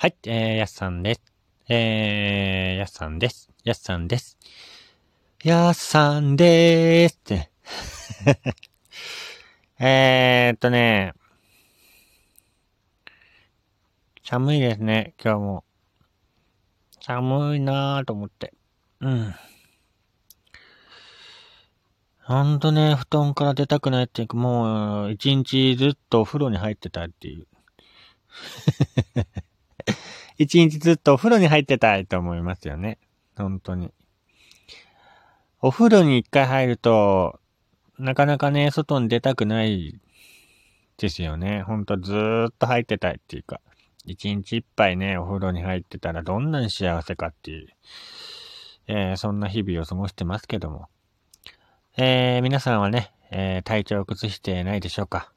はい、えー、やすさんです。えー、やすさんです。やすさんです。やすさんでーすって。えーっとね、寒いですね、今日も。寒いなぁと思って。うん。ほんとね、布団から出たくないっていうか、もう、一日ずっとお風呂に入ってたっていう。一日ずっとお風呂に入ってたいと思いますよね。本当に。お風呂に一回入ると、なかなかね、外に出たくないですよね。ほんとずーっと入ってたいっていうか、一日いっぱいね、お風呂に入ってたらどんなに幸せかっていう、えーそんな日々を過ごしてますけども。えー皆さんはね、えー体調を崩してないでしょうか。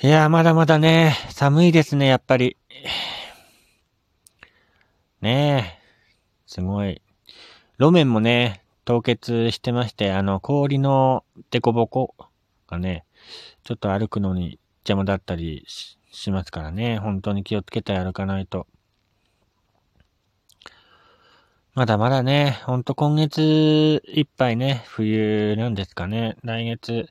いやー、まだまだね、寒いですね、やっぱり。ねえ、すごい。路面もね、凍結してまして、あの、氷のデコボコがね、ちょっと歩くのに邪魔だったりしますからね、本当に気をつけて歩かないと。まだまだね、ほんと今月いっぱいね、冬なんですかね。来月、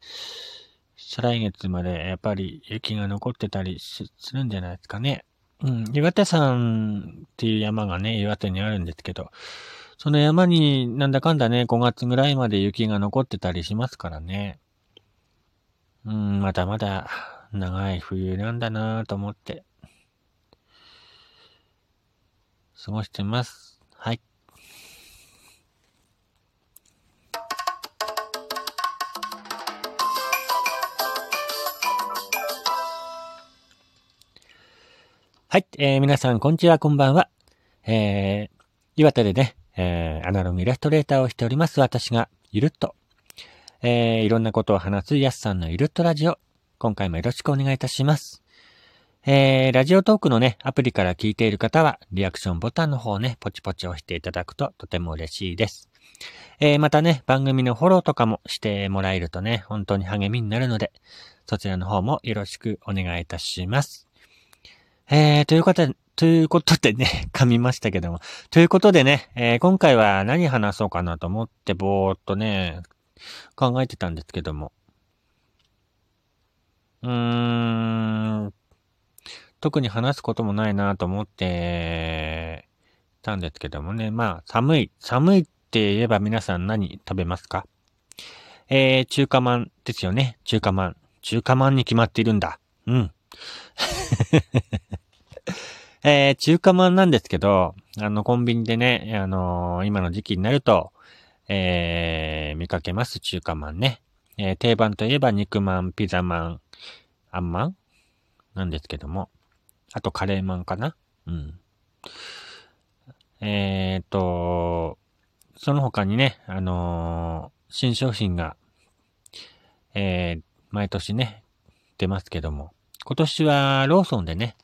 再来月までやっぱり雪が残ってたりするんじゃないですかね。うん、岩手山っていう山がね、岩手にあるんですけど、その山になんだかんだね、5月ぐらいまで雪が残ってたりしますからね。うん、まだまだ長い冬なんだなぁと思って、過ごしてます。はい。えー、皆さん、こんにちは、こんばんは。えー、岩手でね、えー、アナログイラストレーターをしております、私が、ゆるっと、えー、いろんなことを話すやすさんのゆるっとラジオ、今回もよろしくお願いいたします。えー、ラジオトークのね、アプリから聞いている方は、リアクションボタンの方をね、ポチポチ押していただくととても嬉しいです。えー、またね、番組のフォローとかもしてもらえるとね、本当に励みになるので、そちらの方もよろしくお願いいたします。えー、ということで、ということでね、噛みましたけども。ということでね、えー今回は何話そうかなと思ってぼーっとね、考えてたんですけども。うーん、特に話すこともないなと思ってたんですけどもね。まあ、寒い。寒いって言えば皆さん何食べますか？えー、中華まんですよね。中華まん。中華まんに決まっているんだ。うん。えー、中華まんなんですけど、あの、コンビニでね、あのー今の時期になると、えー、見かけます、中華まんね。えー定番といえば肉まん、ピザまん、あんまん？なんですけども。あとカレーまんかな？うん。えーと、その他にね、あのー新商品が、えー、毎年ね、出ますけども。今年はローソンでね、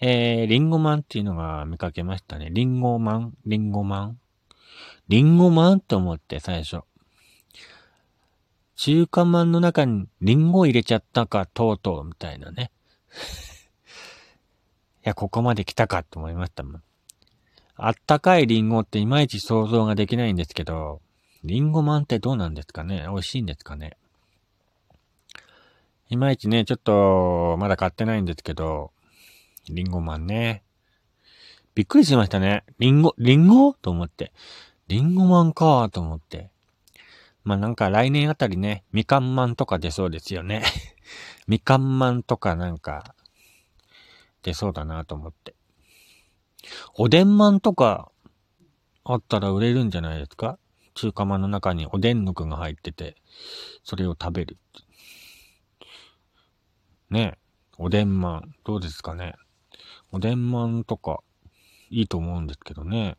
えー、リンゴマンっていうのが見かけましたね。リンゴマン？リンゴマン？リンゴマンと思って最初。中華まんの中にリンゴを入れちゃったか、とうとう、みたいなね。いや、ここまで来たかと思いましたもん。あったかいリンゴっていまいち想像ができないんですけど、リンゴマンってどうなんですかね？美味しいんですかね？いまいちね、ちょっと、まだ買ってないんですけど、リンゴマンね。びっくりしましたね。リンゴ、リンゴ？と思って。リンゴマンかと思って。まあ、なんか来年あたりね、みかんマンとか出そうですよね。みかんマンとかなんか、出そうだなと思って。おでんマンとか、あったら売れるんじゃないですか？中華まんの中におでんの具が入ってて、それを食べる。ね。おでんまん、どうですかね。おでんまんとか、いいと思うんですけどね。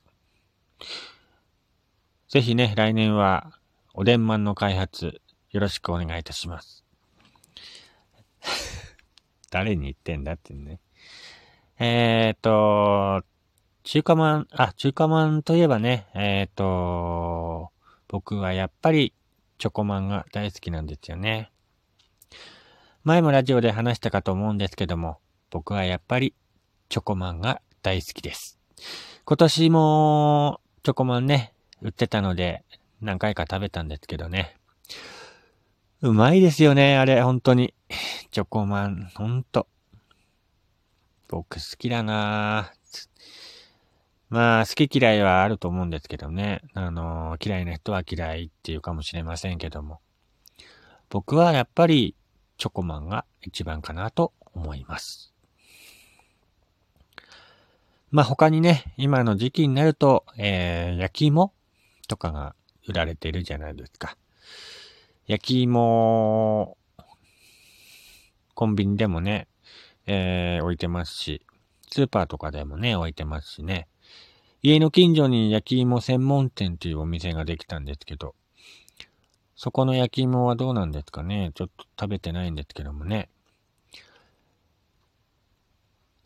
ぜひね、来年は、おでんまんの開発、よろしくお願いいたします。誰に言ってんだってね。えーと、中華まん、あ、中華まんといえばね、えーと、僕はやっぱり、チョコマンが大好きなんですよね。前もラジオで話したかと思うんですけども、僕はやっぱりチョコマンが大好きです。今年も、チョコマンね、売ってたので、何回か食べたんですけどね。うまいですよね、あれ、本当に。チョコマン、ほんと。僕好きだなまあ、好き嫌いはあると思うんですけどね。あの、嫌いな人は嫌いっていうかもしれませんけども。僕はやっぱり、チョコマンが一番かなと思います。まあ他にね、今の時期になると、えー、焼き芋とかが売られてるじゃないですか。焼き芋、コンビニでもね、えー、置いてますし、スーパーとかでもね、置いてますしね。家の近所に焼き芋専門店っていうお店ができたんですけど、そこの焼き芋はどうなんですかね？ちょっと食べてないんですけどもね。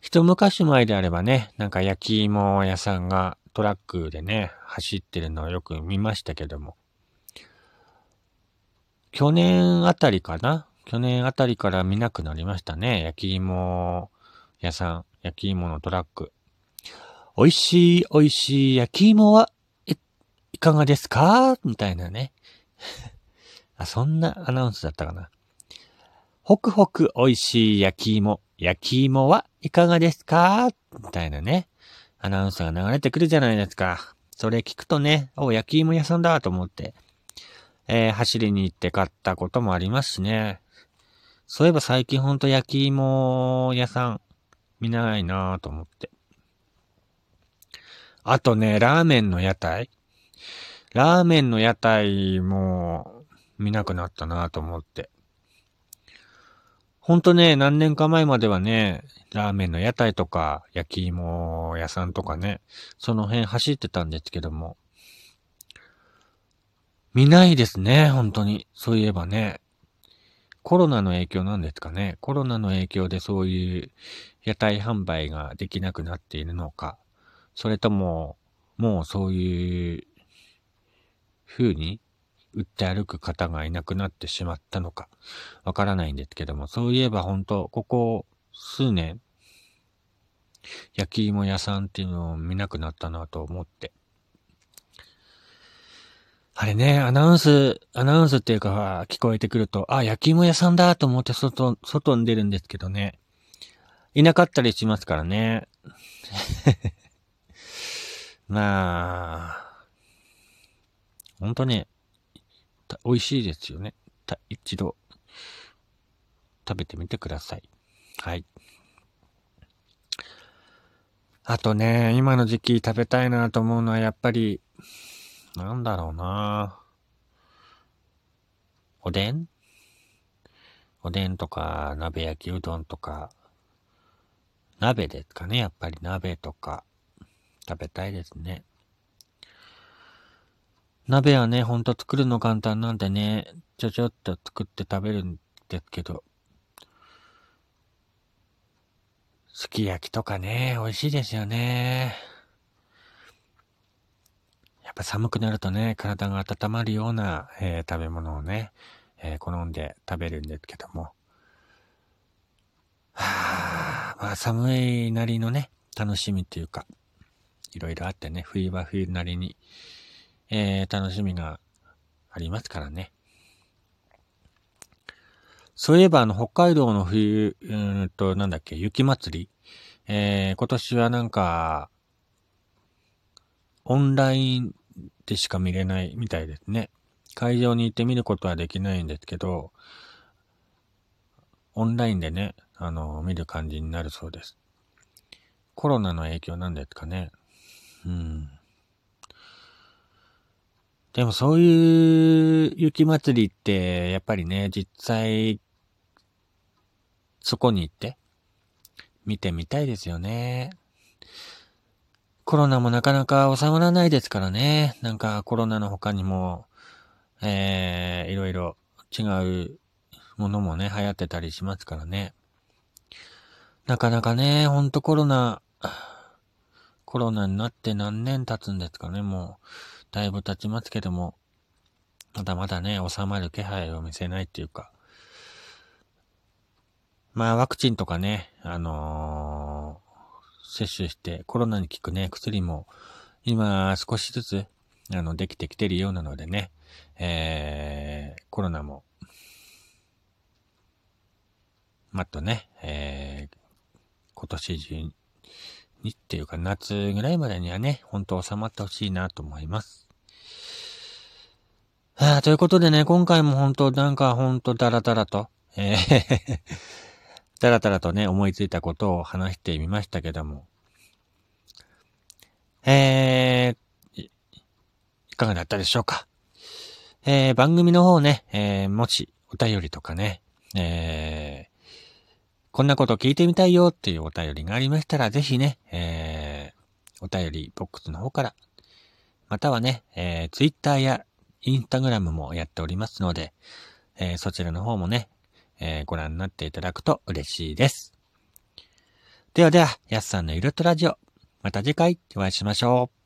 一昔前であればね、なんか焼き芋屋さんがトラックでね、走ってるのをよく見ましたけども。去年あたりかな？去年あたりから見なくなりましたね。焼き芋屋さん、焼き芋のトラック。美味しい、美味しい焼き芋は、い、いかがですか？みたいなね。あ、そんなアナウンスだったかな。ホクホク美味しい焼き芋。焼き芋はいかがですか？みたいなね。アナウンスが流れてくるじゃないですか。それ聞くとね、お、焼き芋屋さんだと思って、えー、走りに行って買ったこともありますしね。そういえば最近ほんと焼き芋屋さん見ないなぁと思って。あとね、ラーメンの屋台ラーメンの屋台も見なくなったなと思って。ほんとね、何年か前まではね、ラーメンの屋台とか、焼き芋屋さんとかね、その辺走ってたんですけども。見ないですね、本当に。そういえばね。コロナの影響なんですかね。コロナの影響でそういう屋台販売ができなくなっているのか。それとも、もうそういう風に売って歩く方がいなくなってしまったのか、わからないんですけども、そういえば本当ここ数年、焼き芋屋さんっていうのを見なくなったなと思って。あれね、アナウンス、アナウンスっていうか、聞こえてくると、あ、焼き芋屋さんだと思って外、外に出るんですけどね。いなかったりしますからね。まあ、ほんとね、美味しいですよね。一度、食べてみてください。はい。あとね、今の時期食べたいなと思うのはやっぱり、なんだろうなおでん？おでんとか、鍋焼きうどんとか、鍋ですかね、やっぱり鍋とか、食べたいですね。鍋はね、ほんと作るの簡単なんでね、ちょちょっと作って食べるんですけど、すき焼きとかね、美味しいですよね。やっぱ寒くなるとね、体が温まるような、えー、食べ物をね、えー、好んで食べるんですけども。はあ、まあ寒いなりのね、楽しみっていうか、いろいろあってね、冬は冬なりに、えー、楽しみがありますからね。そういえば、あの、北海道の冬、うんと、なんだっけ、雪祭りえー、今年はなんか、オンラインでしか見れないみたいですね。会場に行って見ることはできないんですけど、オンラインでね、あの、見る感じになるそうです。コロナの影響なんですかね。うん。でもそういう雪祭りって、やっぱりね、実際、そこに行って、見てみたいですよね。コロナもなかなか収まらないですからね。なんかコロナの他にも、えー、いろいろ違うものもね、流行ってたりしますからね。なかなかね、ほんとコロナ、コロナになって何年経つんですかね、もう。だいぶ経ちますけども、まだまだね、収まる気配を見せないっていうか。まあ、ワクチンとかね、あのー、接種してコロナに効くね、薬も今少しずつ、あの、できてきてるようなのでね、えー、コロナも、まっとね、えー、今年中にっていうか夏ぐらいまでにはね、本当収まってほしいなと思います。はあ、ということでね、今回も本当なんか本当ダラダラと、えー ダラダラとね、思いついたことを話してみましたけども。えー、いかがだったでしょうか。えー、番組の方ね、えー、もしお便りとかね、えー、こんなこと聞いてみたいよっていうお便りがありましたら、ぜひね、えー、お便りボックスの方から、またはね、えー、ツイッターやインスタグラムもやっておりますので、えー、そちらの方もね、えー、ご覧になっていただくと嬉しいです。ではでは、やすさんのゆるっとラジオ。また次回お会いしましょう。